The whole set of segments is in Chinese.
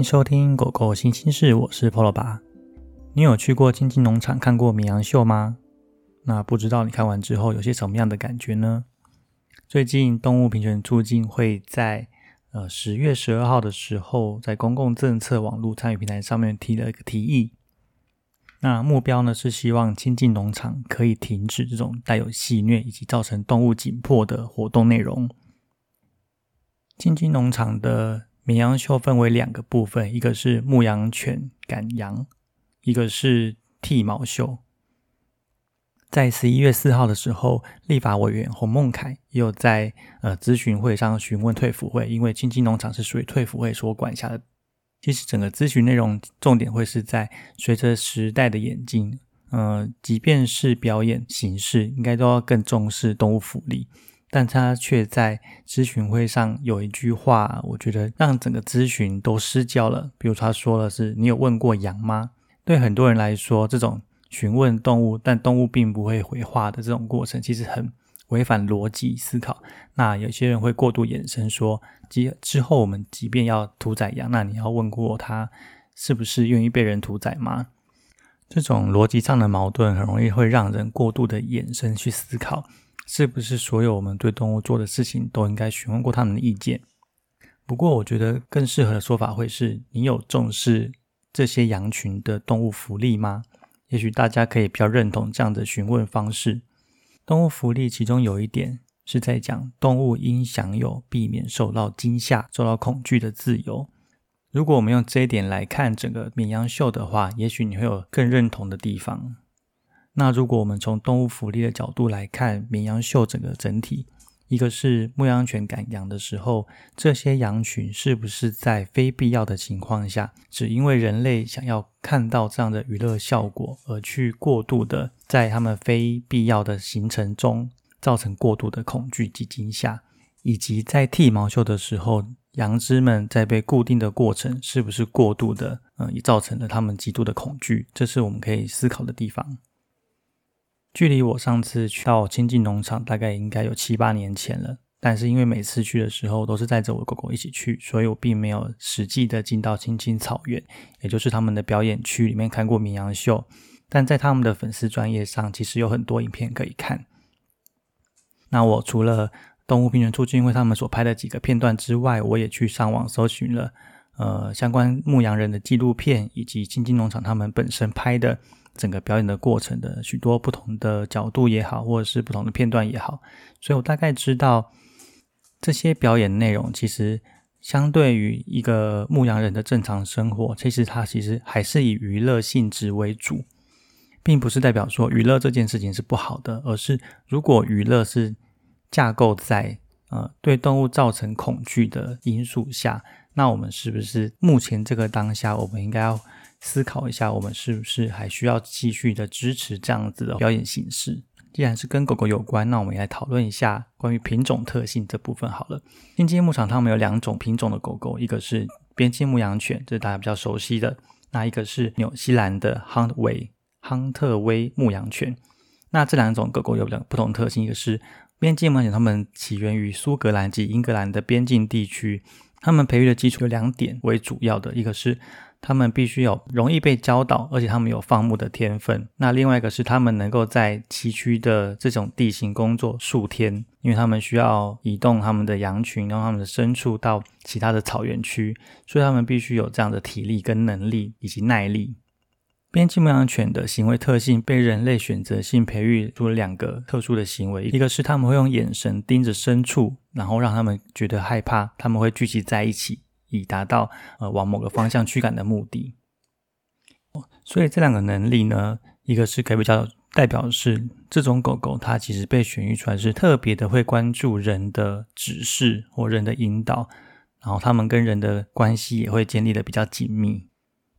迎收听《狗狗新心事》，我是 Polo 爸。你有去过亲近农场看过绵羊秀吗？那不知道你看完之后有些什么样的感觉呢？最近动物平权促进会在呃十月十二号的时候，在公共政策网络参与平台上面提了一个提议。那目标呢是希望亲近农场可以停止这种带有戏虐以及造成动物紧迫的活动内容。亲近农场的绵羊秀分为两个部分，一个是牧羊犬赶羊，一个是剃毛秀。在十一月四号的时候，立法委员洪孟凯也有在呃咨询会上询问退辅会，因为青青农场是属于退辅会所管辖的。其实整个咨询内容重点会是在随着时代的演进，呃，即便是表演形式，应该都要更重视动物福利。但他却在咨询会上有一句话，我觉得让整个咨询都失焦了。比如他说的是：“你有问过羊吗？”对很多人来说，这种询问动物，但动物并不会回话的这种过程，其实很违反逻辑思考。那有些人会过度衍生说：“之之后我们即便要屠宰羊，那你要问过他是不是愿意被人屠宰吗？”这种逻辑上的矛盾，很容易会让人过度的衍生去思考。是不是所有我们对动物做的事情都应该询问过他们的意见？不过，我觉得更适合的说法会是：你有重视这些羊群的动物福利吗？也许大家可以比较认同这样的询问方式。动物福利其中有一点是在讲动物应享有避免受到惊吓、受到恐惧的自由。如果我们用这一点来看整个绵羊秀的话，也许你会有更认同的地方。那如果我们从动物福利的角度来看绵羊秀整个整体，一个是牧羊犬赶羊的时候，这些羊群是不是在非必要的情况下，只因为人类想要看到这样的娱乐效果，而去过度的在他们非必要的行程中造成过度的恐惧及惊吓，以及在剃毛秀的时候，羊只们在被固定的过程是不是过度的，嗯，也造成了他们极度的恐惧，这是我们可以思考的地方。距离我上次去到亲近农场，大概应该有七八年前了。但是因为每次去的时候都是带着我狗狗一起去，所以我并没有实际的进到青青草原，也就是他们的表演区里面看过绵羊秀。但在他们的粉丝专业上，其实有很多影片可以看。那我除了动物平权促进会他们所拍的几个片段之外，我也去上网搜寻了呃相关牧羊人的纪录片，以及亲近农场他们本身拍的。整个表演的过程的许多不同的角度也好，或者是不同的片段也好，所以我大概知道这些表演内容其实相对于一个牧羊人的正常生活，其实它其实还是以娱乐性质为主，并不是代表说娱乐这件事情是不好的，而是如果娱乐是架构在呃对动物造成恐惧的因素下，那我们是不是目前这个当下，我们应该要？思考一下，我们是不是还需要继续的支持这样子的表演形式？既然是跟狗狗有关，那我们也来讨论一下关于品种特性这部分好了。边境牧场他们有两种品种的狗狗，一个是边境牧羊犬，这是大家比较熟悉的；那一个是纽西兰的亨特威亨特威牧羊犬。那这两种狗狗有两不同特性，一个是边境牧羊犬，它们起源于苏格兰及英格兰的边境地区，它们培育的基础有两点为主要的，一个是。他们必须有容易被教导，而且他们有放牧的天分。那另外一个是他们能够在崎岖的这种地形工作数天，因为他们需要移动他们的羊群，让他们的牲畜到其他的草原区，所以他们必须有这样的体力跟能力以及耐力。边境牧羊犬的行为特性被人类选择性培育出了两个特殊的行为，一个是他们会用眼神盯着牲畜，然后让他们觉得害怕，他们会聚集在一起。以达到呃往某个方向驱赶的目的，所以这两个能力呢，一个是可以比较代表是这种狗狗，它其实被选育出来是特别的会关注人的指示或人的引导，然后它们跟人的关系也会建立的比较紧密。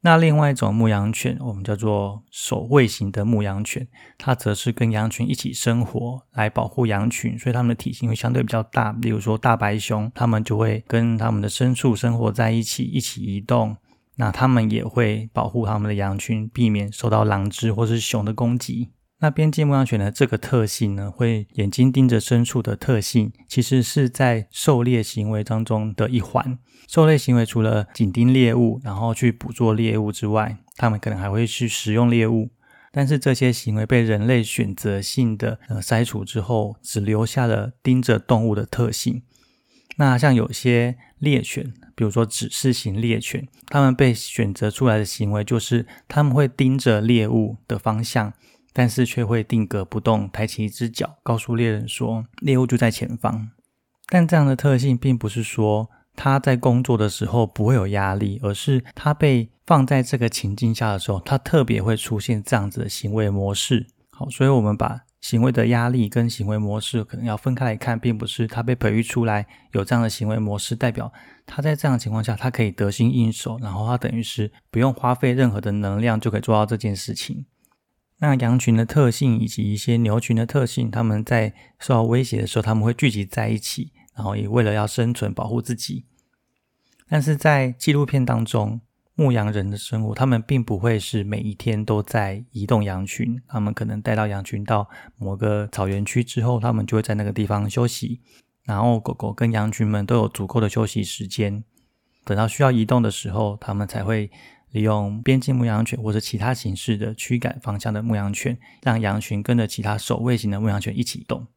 那另外一种牧羊犬，我们叫做守卫型的牧羊犬，它则是跟羊群一起生活，来保护羊群，所以它们的体型会相对比较大。例如说大白熊，它们就会跟它们的牲畜生活在一起，一起移动。那它们也会保护它们的羊群，避免受到狼只或是熊的攻击。那边境牧羊犬的这个特性呢，会眼睛盯着牲畜的特性，其实是在狩猎行为当中的一环。狩猎行为除了紧盯猎物，然后去捕捉猎物之外，它们可能还会去食用猎物。但是这些行为被人类选择性的呃筛除之后，只留下了盯着动物的特性。那像有些猎犬，比如说指示型猎犬，它们被选择出来的行为就是它们会盯着猎物的方向。但是却会定格不动，抬起一只脚，告诉猎人说猎物就在前方。但这样的特性并不是说他在工作的时候不会有压力，而是他被放在这个情境下的时候，他特别会出现这样子的行为模式。好，所以我们把行为的压力跟行为模式可能要分开来看，并不是他被培育出来有这样的行为模式，代表他在这样的情况下他可以得心应手，然后他等于是不用花费任何的能量就可以做到这件事情。那羊群的特性以及一些牛群的特性，他们在受到威胁的时候，他们会聚集在一起，然后也为了要生存保护自己。但是在纪录片当中，牧羊人的生活，他们并不会是每一天都在移动羊群，他们可能带到羊群到某个草原区之后，他们就会在那个地方休息，然后狗狗跟羊群们都有足够的休息时间，等到需要移动的时候，他们才会。利用边境牧羊犬或者其他形式的驱赶方向的牧羊犬，让羊群跟着其他守卫型的牧羊犬一起动。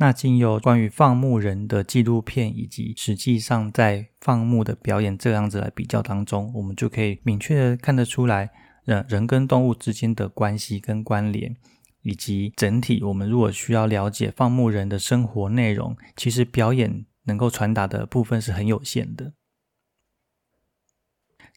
那经由关于放牧人的纪录片以及实际上在放牧的表演这样子来比较当中，我们就可以明确的看得出来，人人跟动物之间的关系跟关联，以及整体我们如果需要了解放牧人的生活内容，其实表演能够传达的部分是很有限的。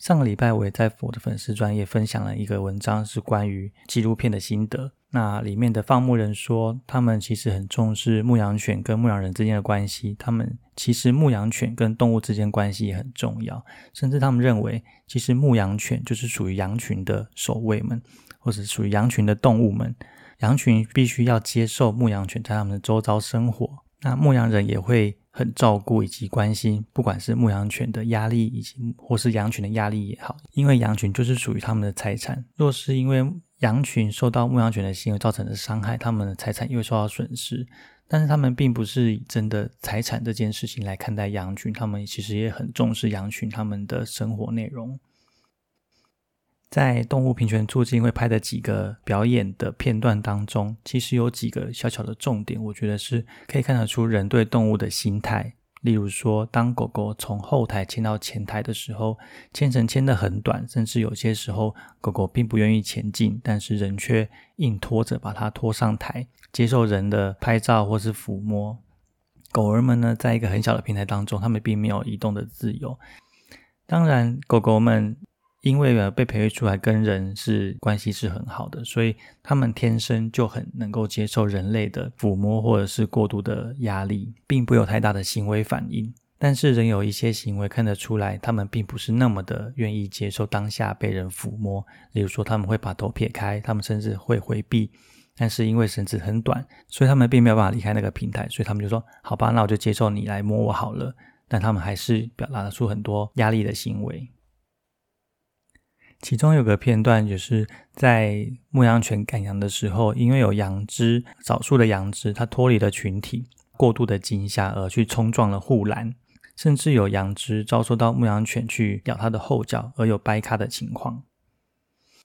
上个礼拜，我也在我的粉丝专业分享了一个文章，是关于纪录片的心得。那里面的放牧人说，他们其实很重视牧羊犬跟牧羊人之间的关系。他们其实牧羊犬跟动物之间关系也很重要，甚至他们认为，其实牧羊犬就是属于羊群的守卫们，或者属于羊群的动物们。羊群必须要接受牧羊犬在他们的周遭生活。那牧羊人也会。很照顾以及关心，不管是牧羊犬的压力，以及或是羊群的压力也好，因为羊群就是属于他们的财产。若是因为羊群受到牧羊犬的行为造成的伤害，他们的财产又会受到损失。但是他们并不是以真的财产这件事情来看待羊群，他们其实也很重视羊群他们的生活内容。在动物平权促进会拍的几个表演的片段当中，其实有几个小小的重点，我觉得是可以看得出人对动物的心态。例如说，当狗狗从后台牵到前台的时候，牵绳牵得很短，甚至有些时候狗狗并不愿意前进，但是人却硬拖着把它拖上台，接受人的拍照或是抚摸。狗儿们呢，在一个很小的平台当中，它们并没有移动的自由。当然，狗狗们。因为呃被培育出来跟人是关系是很好的，所以他们天生就很能够接受人类的抚摸或者是过度的压力，并不有太大的行为反应。但是人有一些行为看得出来，他们并不是那么的愿意接受当下被人抚摸。例如说，他们会把头撇开，他们甚至会回避。但是因为绳子很短，所以他们并没有办法离开那个平台，所以他们就说：“好吧，那我就接受你来摸我好了。”但他们还是表达出很多压力的行为。其中有个片段，就是在牧羊犬赶羊的时候，因为有羊只，少数的羊只它脱离了群体，过度的惊吓而去冲撞了护栏，甚至有羊只遭受到牧羊犬去咬它的后脚而有掰卡的情况。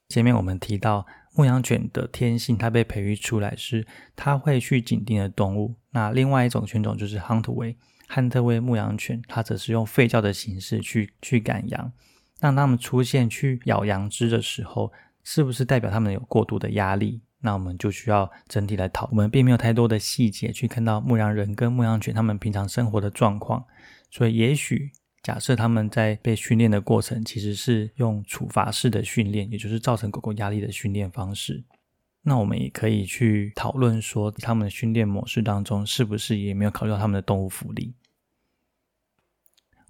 前面我们提到牧羊犬的天性，它被培育出来是它会去紧盯的动物。那另外一种犬种就是汉特威，汉特威牧羊犬，它则是用吠叫的形式去去赶羊。当他们出现去咬羊肢的时候，是不是代表他们有过度的压力？那我们就需要整体来讨。我们并没有太多的细节去看到牧羊人跟牧羊犬他们平常生活的状况，所以也许假设他们在被训练的过程其实是用处罚式的训练，也就是造成狗狗压力的训练方式。那我们也可以去讨论说，他们的训练模式当中是不是也没有考虑到他们的动物福利？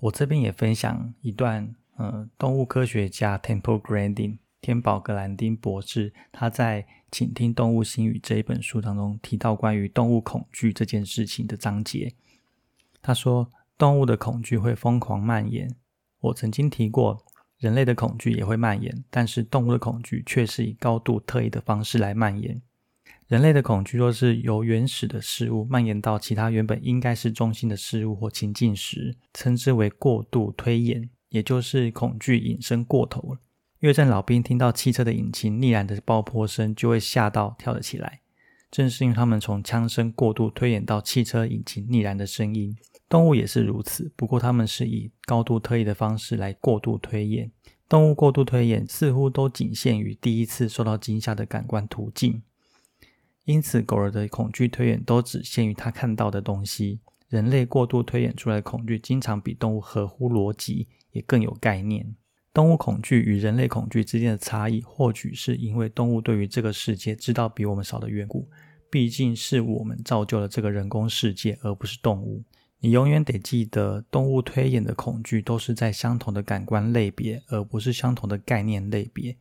我这边也分享一段。呃，动物科学家 Temple Grandin 天宝格兰丁博士，他在《倾听动物心语》这一本书当中提到关于动物恐惧这件事情的章节。他说，动物的恐惧会疯狂蔓延。我曾经提过，人类的恐惧也会蔓延，但是动物的恐惧却是以高度特异的方式来蔓延。人类的恐惧若是由原始的事物蔓延到其他原本应该是中心的事物或情境时，称之为过度推演，也就是恐惧引申过头了。越战老兵听到汽车的引擎逆燃的爆破声，就会吓到跳了起来。正是因为他们从枪声过度推演到汽车引擎逆燃的声音，动物也是如此。不过他们是以高度特异的方式来过度推演。动物过度推演似乎都仅限于第一次受到惊吓的感官途径。因此，狗儿的恐惧推演都只限于他看到的东西。人类过度推演出来的恐惧，经常比动物合乎逻辑，也更有概念。动物恐惧与人类恐惧之间的差异，或许是因为动物对于这个世界知道比我们少的缘故。毕竟是我们造就了这个人工世界，而不是动物。你永远得记得，动物推演的恐惧都是在相同的感官类别，而不是相同的概念类别。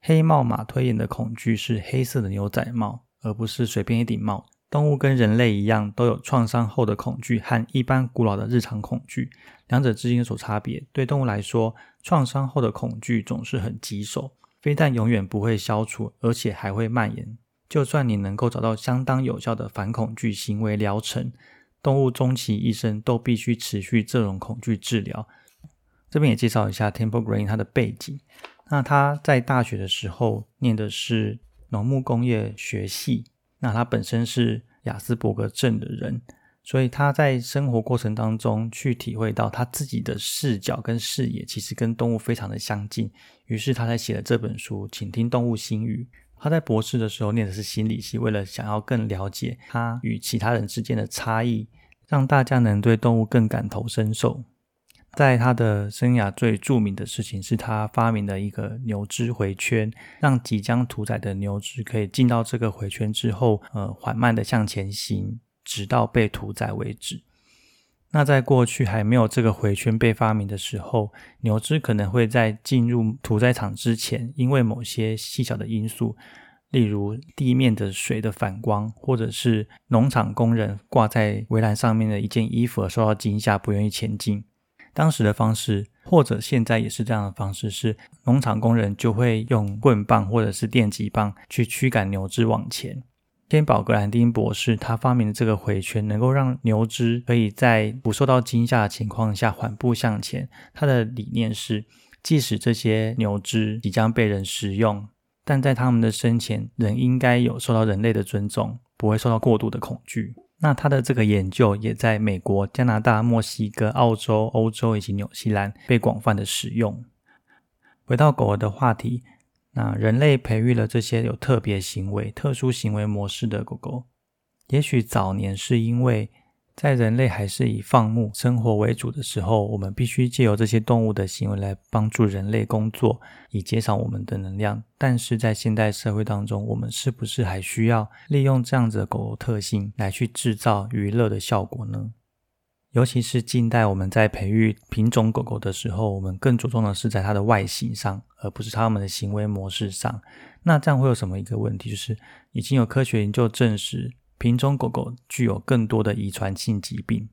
黑帽马推演的恐惧是黑色的牛仔帽。而不是随便一顶帽。动物跟人类一样，都有创伤后的恐惧和一般古老的日常恐惧，两者之间有所差别。对动物来说，创伤后的恐惧总是很棘手，非但永远不会消除，而且还会蔓延。就算你能够找到相当有效的反恐惧行为疗程，动物终其一生都必须持续这种恐惧治疗。这边也介绍一下 Temple Green 他的背景。那他在大学的时候念的是。农牧工业学系，那他本身是雅斯伯格症的人，所以他在生活过程当中去体会到他自己的视角跟视野其实跟动物非常的相近，于是他才写了这本书《请听动物心语》。他在博士的时候念的是心理系，为了想要更了解他与其他人之间的差异，让大家能对动物更感同身受。在他的生涯最著名的事情是他发明的一个牛只回圈，让即将屠宰的牛只可以进到这个回圈之后，呃，缓慢的向前行，直到被屠宰为止。那在过去还没有这个回圈被发明的时候，牛只可能会在进入屠宰场之前，因为某些细小的因素，例如地面的水的反光，或者是农场工人挂在围栏上面的一件衣服而受到惊吓，不愿意前进。当时的方式，或者现在也是这样的方式，是农场工人就会用棍棒或者是电击棒去驱赶牛只往前。天宝格兰丁博士他发明的这个回圈，能够让牛只可以在不受到惊吓的情况下缓步向前。他的理念是，即使这些牛只即将被人食用，但在他们的生前，人应该有受到人类的尊重，不会受到过度的恐惧。那他的这个研究也在美国、加拿大、墨西哥、澳洲、欧洲以及纽西兰被广泛的使用。回到狗儿的话题，那人类培育了这些有特别行为、特殊行为模式的狗狗，也许早年是因为。在人类还是以放牧生活为主的时候，我们必须借由这些动物的行为来帮助人类工作，以减少我们的能量。但是在现代社会当中，我们是不是还需要利用这样子的狗狗特性来去制造娱乐的效果呢？尤其是近代我们在培育品种狗狗的时候，我们更着重的是在它的外形上，而不是它们的行为模式上。那这样会有什么一个问题？就是已经有科学研究证实。品种狗狗具有更多的遗传性疾病，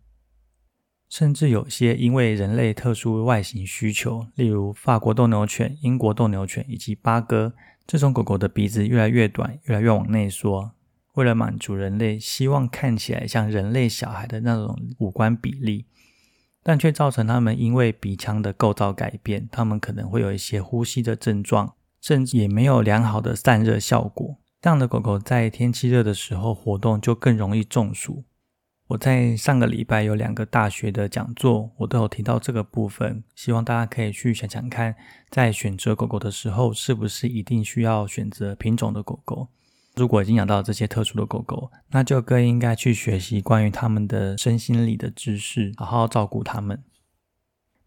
甚至有些因为人类特殊外形需求，例如法国斗牛犬、英国斗牛犬以及八哥这种狗狗的鼻子越来越短，越来越往内缩，为了满足人类希望看起来像人类小孩的那种五官比例，但却造成他们因为鼻腔的构造改变，他们可能会有一些呼吸的症状，甚至也没有良好的散热效果。这样的狗狗在天气热的时候活动就更容易中暑。我在上个礼拜有两个大学的讲座，我都有提到这个部分，希望大家可以去想想看，在选择狗狗的时候，是不是一定需要选择品种的狗狗？如果已经养到这些特殊的狗狗，那就更应该去学习关于他们的身心理的知识，好好照顾他们。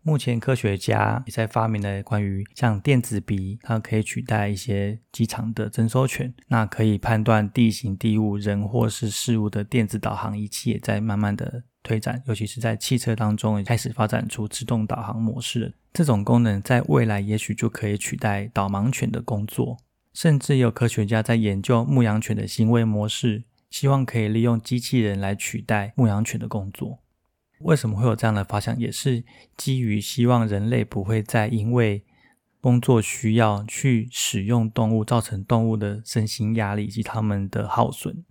目前科学家也在发明了关于像电子鼻，它可以取代一些机场的征收权，那可以判断地形地物、人或是事物的电子导航仪器也在慢慢的推展，尤其是在汽车当中也开始发展出自动导航模式。这种功能在未来也许就可以取代导盲犬的工作，甚至有科学家在研究牧羊犬的行为模式，希望可以利用机器人来取代牧羊犬的工作。为什么会有这样的发想？也是基于希望人类不会再因为工作需要去使用动物，造成动物的身心压力以及它们的耗损。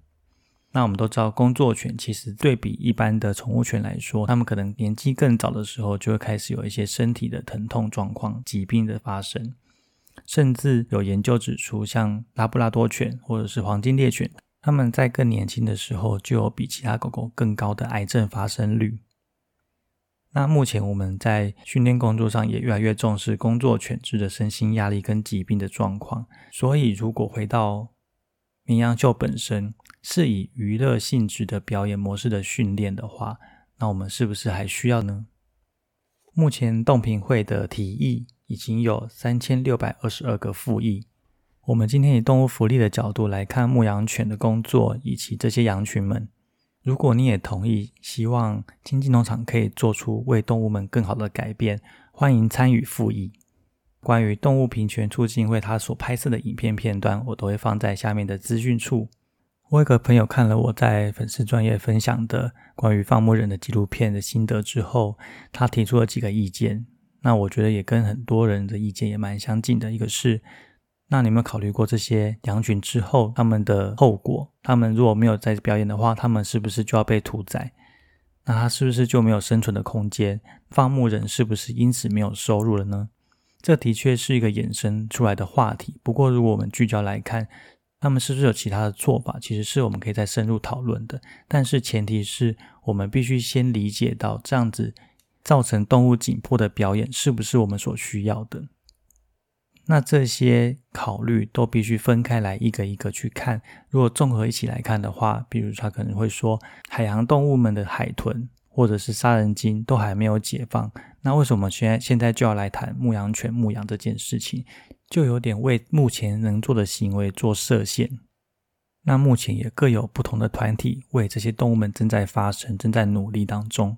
那我们都知道，工作犬其实对比一般的宠物犬来说，它们可能年纪更早的时候就会开始有一些身体的疼痛状况、疾病的发生，甚至有研究指出，像拉布拉多犬或者是黄金猎犬，它们在更年轻的时候就有比其他狗狗更高的癌症发生率。那目前我们在训练工作上也越来越重视工作犬只的身心压力跟疾病的状况，所以如果回到绵羊秀本身。是以娱乐性质的表演模式的训练的话，那我们是不是还需要呢？目前动评会的提议已经有三千六百二十二个复议。我们今天以动物福利的角度来看牧羊犬的工作以及这些羊群们。如果你也同意，希望经济农场可以做出为动物们更好的改变，欢迎参与复议。关于动物平权促进会他所拍摄的影片片段，我都会放在下面的资讯处。我有个朋友看了我在粉丝专业分享的关于放牧人的纪录片的心得之后，他提出了几个意见。那我觉得也跟很多人的意见也蛮相近的。一个是，那你有没有考虑过这些羊群之后他们的后果？他们如果没有在表演的话，他们是不是就要被屠宰？那他是不是就没有生存的空间？放牧人是不是因此没有收入了呢？这的确是一个衍生出来的话题。不过，如果我们聚焦来看，他们是不是有其他的做法？其实是我们可以再深入讨论的。但是前提是我们必须先理解到，这样子造成动物紧迫的表演是不是我们所需要的？那这些考虑都必须分开来，一个一个去看。如果综合一起来看的话，比如他可能会说，海洋动物们的海豚或者是杀人鲸都还没有解放，那为什么现在现在就要来谈牧羊犬牧羊这件事情？就有点为目前能做的行为做设限。那目前也各有不同的团体为这些动物们正在发声，正在努力当中。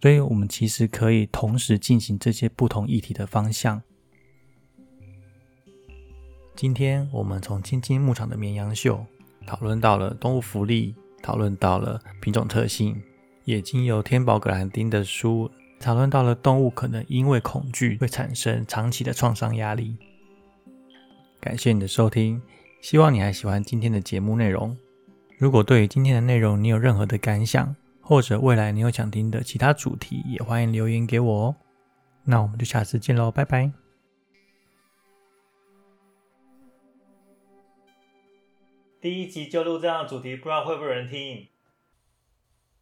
所以，我们其实可以同时进行这些不同议题的方向。今天我们从青青牧场的绵羊秀讨论到了动物福利，讨论到了品种特性，也经由天宝格兰丁的书讨论到了动物可能因为恐惧会产生长期的创伤压力。感谢你的收听，希望你还喜欢今天的节目内容。如果对于今天的内容你有任何的感想，或者未来你有想听的其他主题，也欢迎留言给我哦。那我们就下次见喽，拜拜。第一集就录这样的主题，不知道会不会有人听。